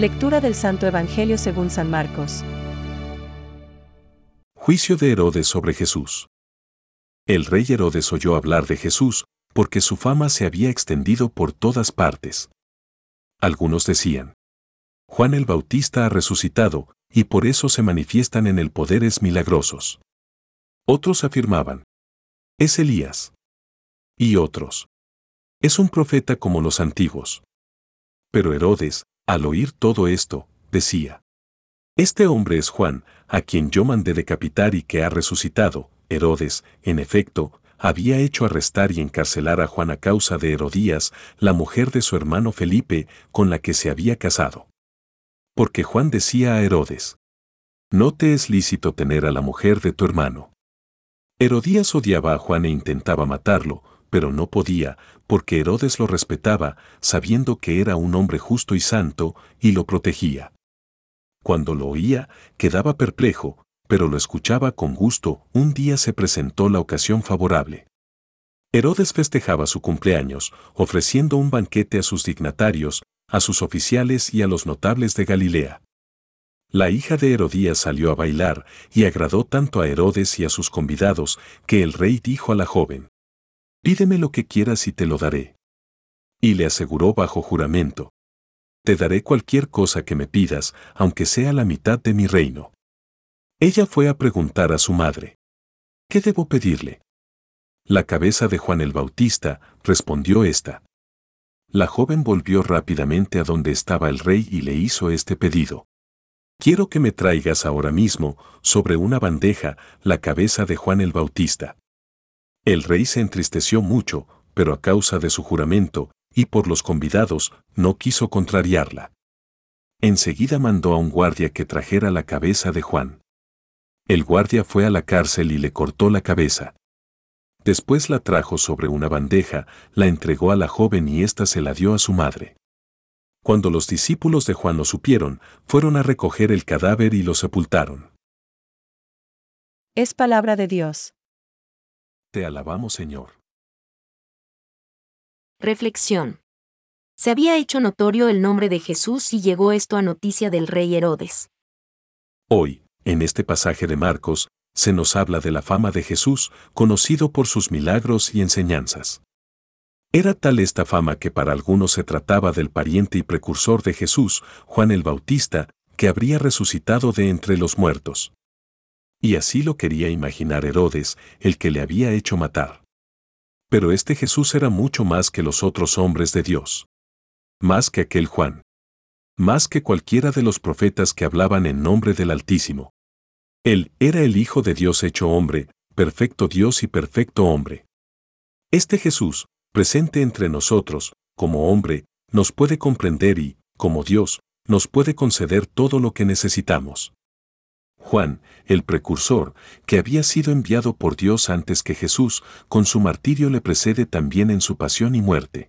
Lectura del Santo Evangelio según San Marcos. Juicio de Herodes sobre Jesús. El rey Herodes oyó hablar de Jesús, porque su fama se había extendido por todas partes. Algunos decían, Juan el Bautista ha resucitado, y por eso se manifiestan en el poderes milagrosos. Otros afirmaban, es Elías. Y otros, es un profeta como los antiguos. Pero Herodes, al oír todo esto, decía, Este hombre es Juan, a quien yo mandé decapitar y que ha resucitado. Herodes, en efecto, había hecho arrestar y encarcelar a Juan a causa de Herodías, la mujer de su hermano Felipe, con la que se había casado. Porque Juan decía a Herodes, No te es lícito tener a la mujer de tu hermano. Herodías odiaba a Juan e intentaba matarlo, pero no podía, porque Herodes lo respetaba, sabiendo que era un hombre justo y santo, y lo protegía. Cuando lo oía, quedaba perplejo, pero lo escuchaba con gusto. Un día se presentó la ocasión favorable. Herodes festejaba su cumpleaños, ofreciendo un banquete a sus dignatarios, a sus oficiales y a los notables de Galilea. La hija de Herodías salió a bailar y agradó tanto a Herodes y a sus convidados que el rey dijo a la joven, Pídeme lo que quieras y te lo daré. Y le aseguró bajo juramento. Te daré cualquier cosa que me pidas, aunque sea la mitad de mi reino. Ella fue a preguntar a su madre. ¿Qué debo pedirle? La cabeza de Juan el Bautista, respondió ésta. La joven volvió rápidamente a donde estaba el rey y le hizo este pedido. Quiero que me traigas ahora mismo, sobre una bandeja, la cabeza de Juan el Bautista. El rey se entristeció mucho, pero a causa de su juramento, y por los convidados, no quiso contrariarla. Enseguida mandó a un guardia que trajera la cabeza de Juan. El guardia fue a la cárcel y le cortó la cabeza. Después la trajo sobre una bandeja, la entregó a la joven y ésta se la dio a su madre. Cuando los discípulos de Juan lo supieron, fueron a recoger el cadáver y lo sepultaron. Es palabra de Dios. Te alabamos, Señor. Reflexión. Se había hecho notorio el nombre de Jesús y llegó esto a noticia del rey Herodes. Hoy, en este pasaje de Marcos, se nos habla de la fama de Jesús, conocido por sus milagros y enseñanzas. Era tal esta fama que para algunos se trataba del pariente y precursor de Jesús, Juan el Bautista, que habría resucitado de entre los muertos. Y así lo quería imaginar Herodes, el que le había hecho matar. Pero este Jesús era mucho más que los otros hombres de Dios. Más que aquel Juan. Más que cualquiera de los profetas que hablaban en nombre del Altísimo. Él era el Hijo de Dios hecho hombre, perfecto Dios y perfecto hombre. Este Jesús, presente entre nosotros, como hombre, nos puede comprender y, como Dios, nos puede conceder todo lo que necesitamos. Juan, el precursor, que había sido enviado por Dios antes que Jesús, con su martirio le precede también en su pasión y muerte.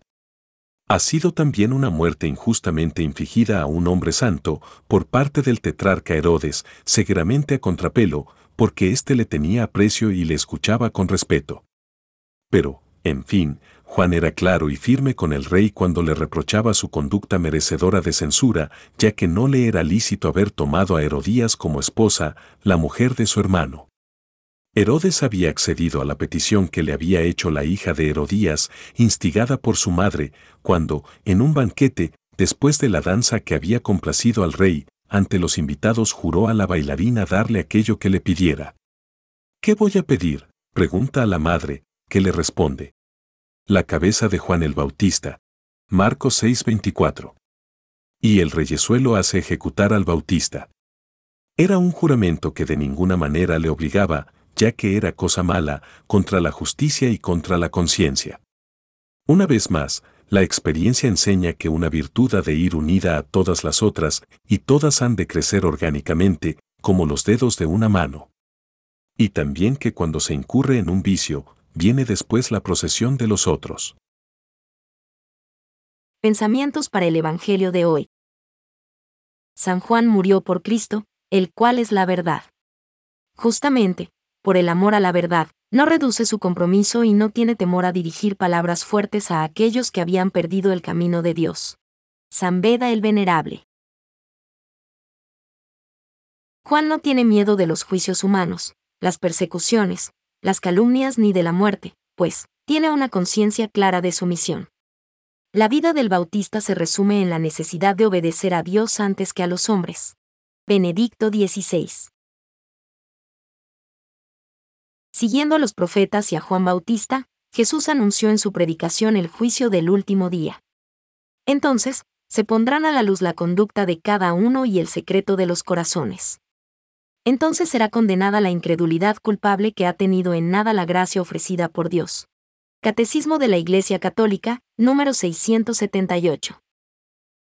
Ha sido también una muerte injustamente infligida a un hombre santo por parte del tetrarca Herodes, seguramente a contrapelo, porque éste le tenía aprecio y le escuchaba con respeto. Pero, en fin, Juan era claro y firme con el rey cuando le reprochaba su conducta merecedora de censura, ya que no le era lícito haber tomado a Herodías como esposa, la mujer de su hermano. Herodes había accedido a la petición que le había hecho la hija de Herodías, instigada por su madre, cuando, en un banquete, después de la danza que había complacido al rey, ante los invitados juró a la bailarina darle aquello que le pidiera. ¿Qué voy a pedir? pregunta a la madre, que le responde la cabeza de Juan el Bautista. Marcos 6:24. Y el reyesuelo hace ejecutar al Bautista. Era un juramento que de ninguna manera le obligaba, ya que era cosa mala, contra la justicia y contra la conciencia. Una vez más, la experiencia enseña que una virtud ha de ir unida a todas las otras, y todas han de crecer orgánicamente, como los dedos de una mano. Y también que cuando se incurre en un vicio, viene después la procesión de los otros. Pensamientos para el Evangelio de hoy. San Juan murió por Cristo, el cual es la verdad. Justamente, por el amor a la verdad, no reduce su compromiso y no tiene temor a dirigir palabras fuertes a aquellos que habían perdido el camino de Dios. San Beda el Venerable. Juan no tiene miedo de los juicios humanos, las persecuciones, las calumnias ni de la muerte, pues, tiene una conciencia clara de su misión. La vida del Bautista se resume en la necesidad de obedecer a Dios antes que a los hombres. Benedicto XVI. Siguiendo a los profetas y a Juan Bautista, Jesús anunció en su predicación el juicio del último día. Entonces, se pondrán a la luz la conducta de cada uno y el secreto de los corazones. Entonces será condenada la incredulidad culpable que ha tenido en nada la gracia ofrecida por Dios. Catecismo de la Iglesia Católica, número 678.